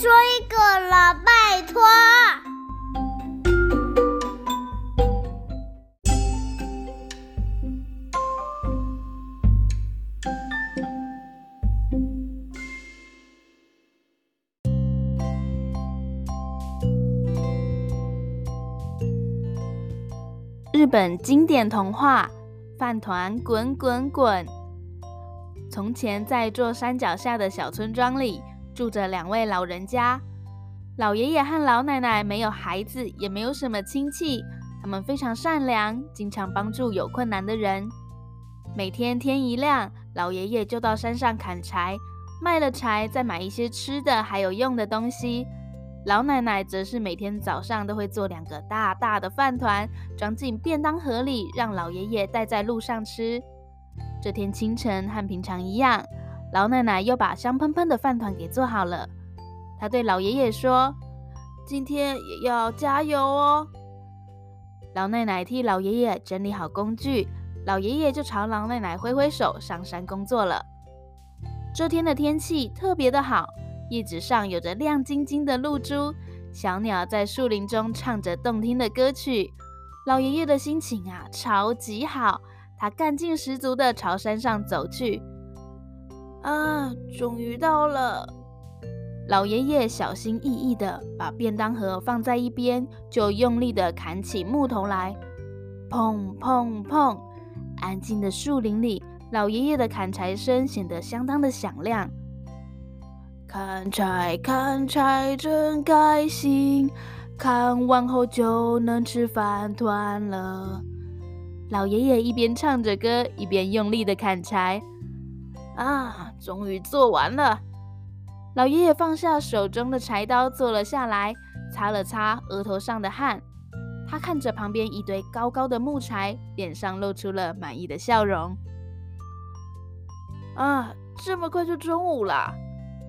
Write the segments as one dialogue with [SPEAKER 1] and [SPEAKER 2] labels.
[SPEAKER 1] 说一个了，拜托。
[SPEAKER 2] 日本经典童话《饭团滚滚滚》。从前，在一座山脚下的小村庄里，住着两位老人家。老爷爷和老奶奶没有孩子，也没有什么亲戚。他们非常善良，经常帮助有困难的人。每天天一亮，老爷爷就到山上砍柴，卖了柴再买一些吃的还有用的东西。老奶奶则是每天早上都会做两个大大的饭团，装进便当盒里，让老爷爷带在路上吃。这天清晨和平常一样，老奶奶又把香喷喷的饭团给做好了。她对老爷爷说：“今天也要加油哦。”老奶奶替老爷爷整理好工具，老爷爷就朝老奶奶挥挥手，上山工作了。这天的天气特别的好。叶子上有着亮晶晶的露珠，小鸟在树林中唱着动听的歌曲。老爷爷的心情啊，超级好，他干劲十足地朝山上走去。啊，终于到了！老爷爷小心翼翼地把便当盒放在一边，就用力地砍起木头来。砰砰砰！安静的树林里，老爷爷的砍柴声显得相当的响亮。砍柴砍柴真开心，砍完后就能吃饭团了。老爷爷一边唱着歌，一边用力的砍柴。啊，终于做完了！老爷爷放下手中的柴刀，坐了下来，擦了擦额头上的汗。他看着旁边一堆高高的木柴，脸上露出了满意的笑容。啊，这么快就中午了。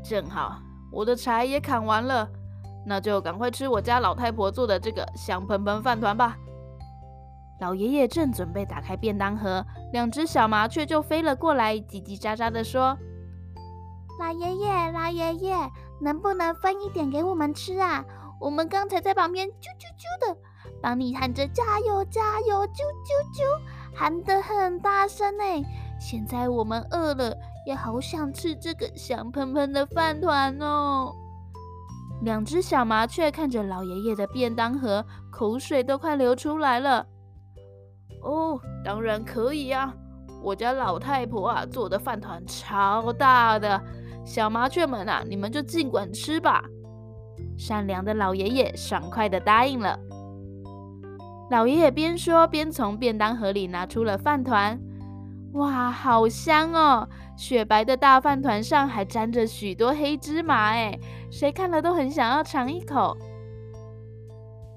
[SPEAKER 2] 正好我的柴也砍完了，那就赶快吃我家老太婆做的这个香喷喷饭团吧。老爷爷正准备打开便当盒，两只小麻雀就飞了过来，叽叽喳喳地说：“
[SPEAKER 1] 老爷爷，老爷爷，能不能分一点给我们吃啊？我们刚才在旁边啾啾啾的，帮你喊着加油加油，啾啾啾，喊得很大声呢。现在我们饿了。”也好想吃这个香喷喷的饭团哦！两只小麻雀看着老爷爷的便当盒，口水都快流出来了。哦，当然可以呀！我家老太婆啊做的饭团超大的，小麻雀们啊，你们就尽管吃吧。善良的老爷爷爽快地答应了。老爷爷边说边从便当盒里拿出了饭团。哇，好香哦！雪白的大饭团上还沾着许多黑芝麻，哎，谁看了都很想要尝一口。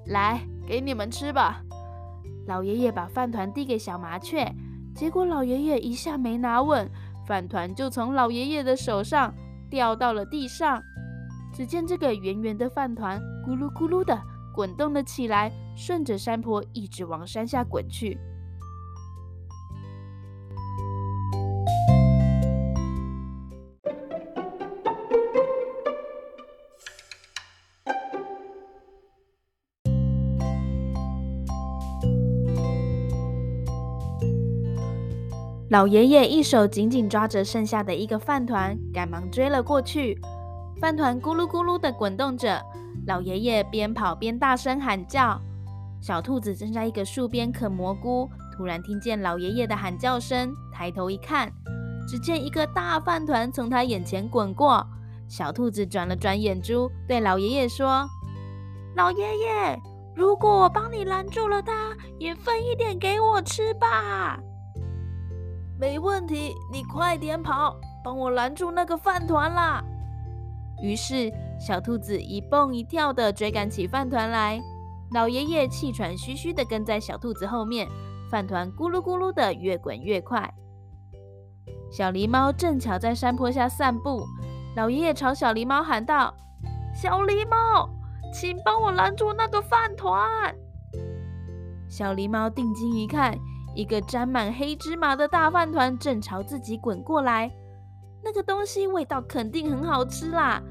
[SPEAKER 1] 来，给你们吃吧。老爷爷把饭团递给小麻雀，结果老爷爷一下没拿稳，饭团就从老爷爷的手上掉到了地上。只见这个圆圆的饭团咕噜咕噜的滚动了起来，顺着山坡一直往山下滚去。老爷爷一手紧紧抓着剩下的一个饭团，赶忙追了过去。饭团咕噜咕噜地滚动着，老爷爷边跑边大声喊叫。小兔子正在一个树边啃蘑菇，突然听见老爷爷的喊叫声，抬头一看，只见一个大饭团从他眼前滚过。小兔子转了转眼珠，对老爷爷说：“老爷爷，如果我帮你拦住了他，也分一点给我吃吧。”没问题，你快点跑，帮我拦住那个饭团啦！于是小兔子一蹦一跳的追赶起饭团来，老爷爷气喘吁吁的跟在小兔子后面，饭团咕噜咕噜的越滚越快。小狸猫正巧在山坡下散步，老爷爷朝小狸猫喊道：“小狸猫，请帮我拦住那个饭团！”小狸猫定睛一看。一个沾满黑芝麻的大饭团正朝自己滚过来，那个东西味道肯定很好吃啦！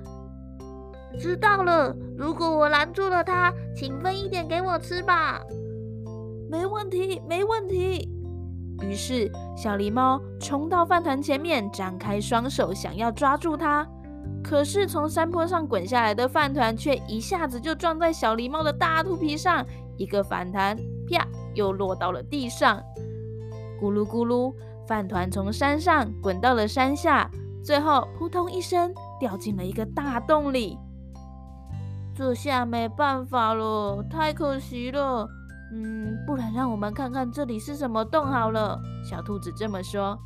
[SPEAKER 1] 知道了。如果我拦住了他，请分一点给我吃吧。
[SPEAKER 2] 没问题，没问题。于是小狸猫冲到饭团前面，张开双手想要抓住它。可是从山坡上滚下来的饭团却一下子就撞在小狸猫的大肚皮上，一个反弹，啪，又落到了地上。咕噜咕噜，饭团从山上滚到了山下，最后扑通一声掉进了一个大洞里。
[SPEAKER 1] 这下没办法了，太可惜了。嗯，不然让我们看看这里是什么洞好了。小兔子这么说。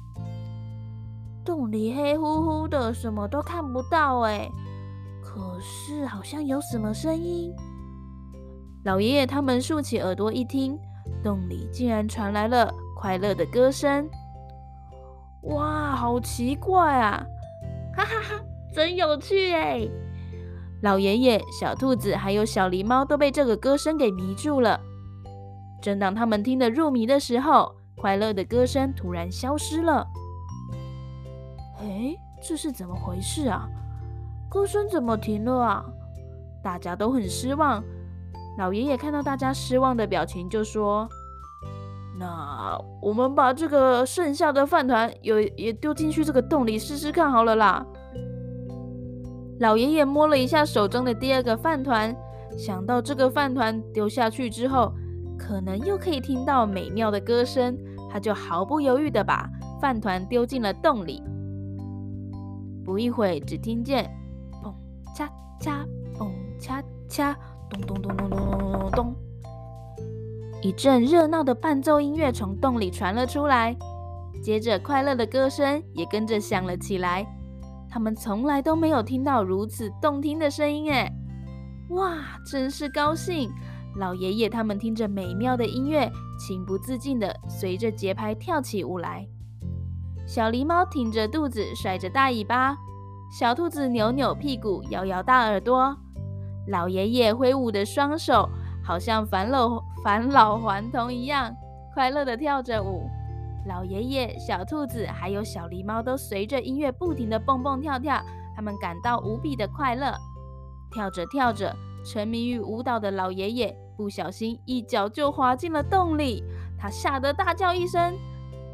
[SPEAKER 1] 洞里黑乎乎的，什么都看不到哎。可是好像有什么声音。
[SPEAKER 2] 老爷爷他们竖起耳朵一听，洞里竟然传来了快乐的歌声。哇，好奇怪啊！
[SPEAKER 1] 哈哈哈，真有趣哎！
[SPEAKER 2] 老爷爷、小兔子还有小狸猫都被这个歌声给迷住了。正当他们听得入迷的时候，快乐的歌声突然消失了。哎，这是怎么回事啊？歌声怎么停了啊？大家都很失望。老爷爷看到大家失望的表情，就说：“那我们把这个剩下的饭团也也丢进去这个洞里试试看好了啦。”老爷爷摸了一下手中的第二个饭团，想到这个饭团丢下去之后，可能又可以听到美妙的歌声，他就毫不犹豫地把饭团丢进了洞里。不一会，只听见嘣恰恰，嘣恰恰，咚咚咚咚咚咚咚咚，一阵热闹的伴奏音乐从洞里传了出来，接着快乐的歌声也跟着响了起来。他们从来都没有听到如此动听的声音，哎，哇，真是高兴！老爷爷他们听着美妙的音乐，情不自禁地随着节拍跳起舞来。小狸猫挺着肚子，甩着大尾巴；小兔子扭扭屁股，摇摇大耳朵。老爷爷挥舞的双手，好像返老返老还童一样，快乐地跳着舞。老爷爷、小兔子还有小狸猫都随着音乐不停地蹦蹦跳跳，他们感到无比的快乐。跳着跳着，沉迷于舞蹈的老爷爷。不小心一脚就滑进了洞里，他吓得大叫一声：“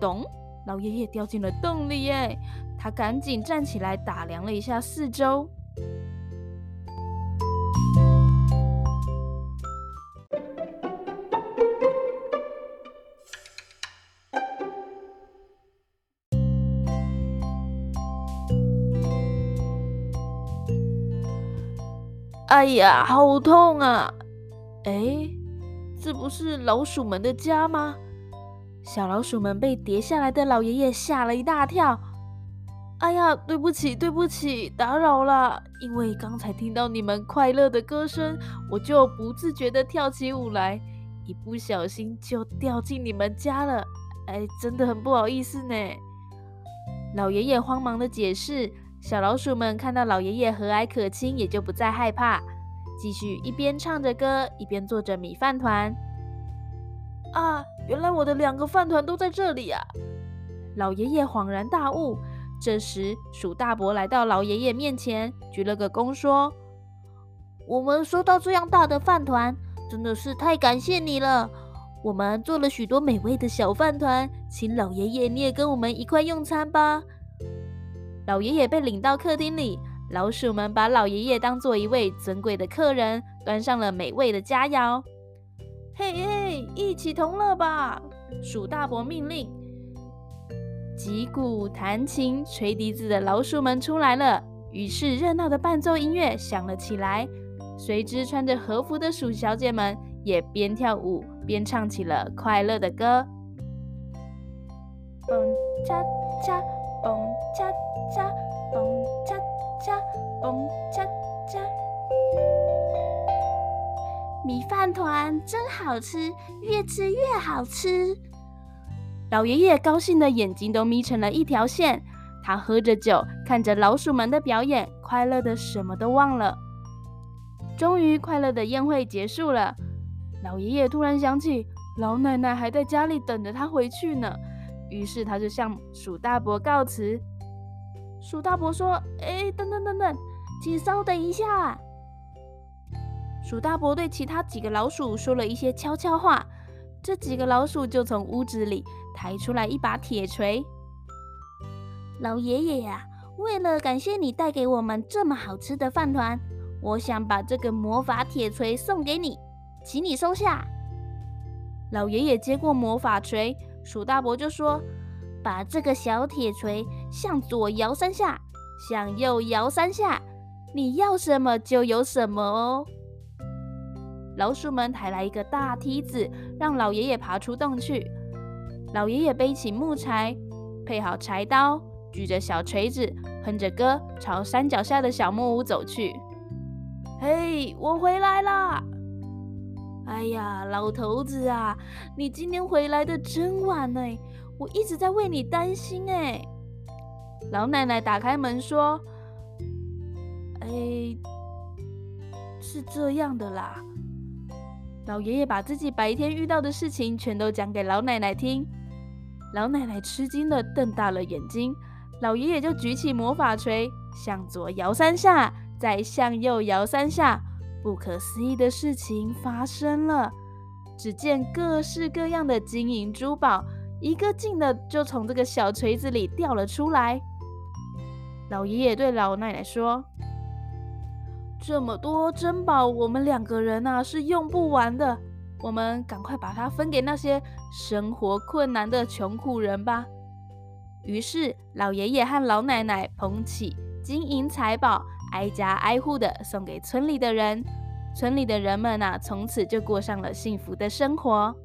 [SPEAKER 2] 咚！”老爷爷掉进了洞里耶！他赶紧站起来打量了一下四周。哎呀，好痛啊！哎，这不是老鼠们的家吗？小老鼠们被跌下来的老爷爷吓了一大跳。哎呀，对不起，对不起，打扰了。因为刚才听到你们快乐的歌声，我就不自觉地跳起舞来，一不小心就掉进你们家了。哎，真的很不好意思呢。老爷爷慌忙地解释。小老鼠们看到老爷爷和蔼可亲，也就不再害怕。继续一边唱着歌，一边做着米饭团。啊，原来我的两个饭团都在这里啊！老爷爷恍然大悟。这时，鼠大伯来到老爷爷面前，鞠了个躬，说：“我们收到这样大的饭团，真的是太感谢你了。我们做了许多美味的小饭团，请老爷爷你也跟我们一块用餐吧。”老爷爷被领到客厅里。老鼠们把老爷爷当做一位尊贵的客人，端上了美味的佳肴。嘿嘿，一起同乐吧！鼠大伯命令。击鼓、弹琴、吹笛子的老鼠们出来了，于是热闹的伴奏音乐响了起来。随之，穿着和服的鼠小姐们也边跳舞边唱起了快乐的歌。蹦恰恰，蹦恰恰，蹦恰恰。恰嘣恰恰，
[SPEAKER 1] 米饭团真好吃，越吃越好吃。
[SPEAKER 2] 老爷爷高兴的眼睛都眯成了一条线，他喝着酒，看着老鼠们的表演，快乐的什么都忘了。终于，快乐的宴会结束了。老爷爷突然想起，老奶奶还在家里等着他回去呢，于是他就向鼠大伯告辞。鼠大伯说：“哎，等等等等，请稍等一下。”鼠大伯对其他几个老鼠说了一些悄悄话，这几个老鼠就从屋子里抬出来一把铁锤。
[SPEAKER 1] 老爷爷呀，为了感谢你带给我们这么好吃的饭团，我想把这个魔法铁锤送给你，请你收下。
[SPEAKER 2] 老爷爷接过魔法锤，鼠大伯就说：“
[SPEAKER 1] 把这个小铁锤向左摇三下，向右摇三下，你要什么就有什么哦。”
[SPEAKER 2] 老鼠们抬来一个大梯子，让老爷爷爬出洞去。老爷爷背起木柴，配好柴刀，举着小锤子，哼着歌，朝山脚下的小木屋走去。嘿，我回来啦！
[SPEAKER 1] 哎呀，老头子啊，你今天回来的真晚呢，我一直在为你担心哎。
[SPEAKER 2] 老奶奶打开门说：“
[SPEAKER 1] 哎，是这样的啦。”
[SPEAKER 2] 老爷爷把自己白天遇到的事情全都讲给老奶奶听。老奶奶吃惊的瞪大了眼睛。老爷爷就举起魔法锤，向左摇三下，再向右摇三下。不可思议的事情发生了，只见各式各样的金银珠宝，一个劲的就从这个小锤子里掉了出来。老爷爷对老奶奶说：“这么多珍宝，我们两个人啊是用不完的，我们赶快把它分给那些生活困难的穷苦人吧。”于是，老爷爷和老奶奶捧起金银财宝。挨家挨户的送给村里的人，村里的人们啊，从此就过上了幸福的生活。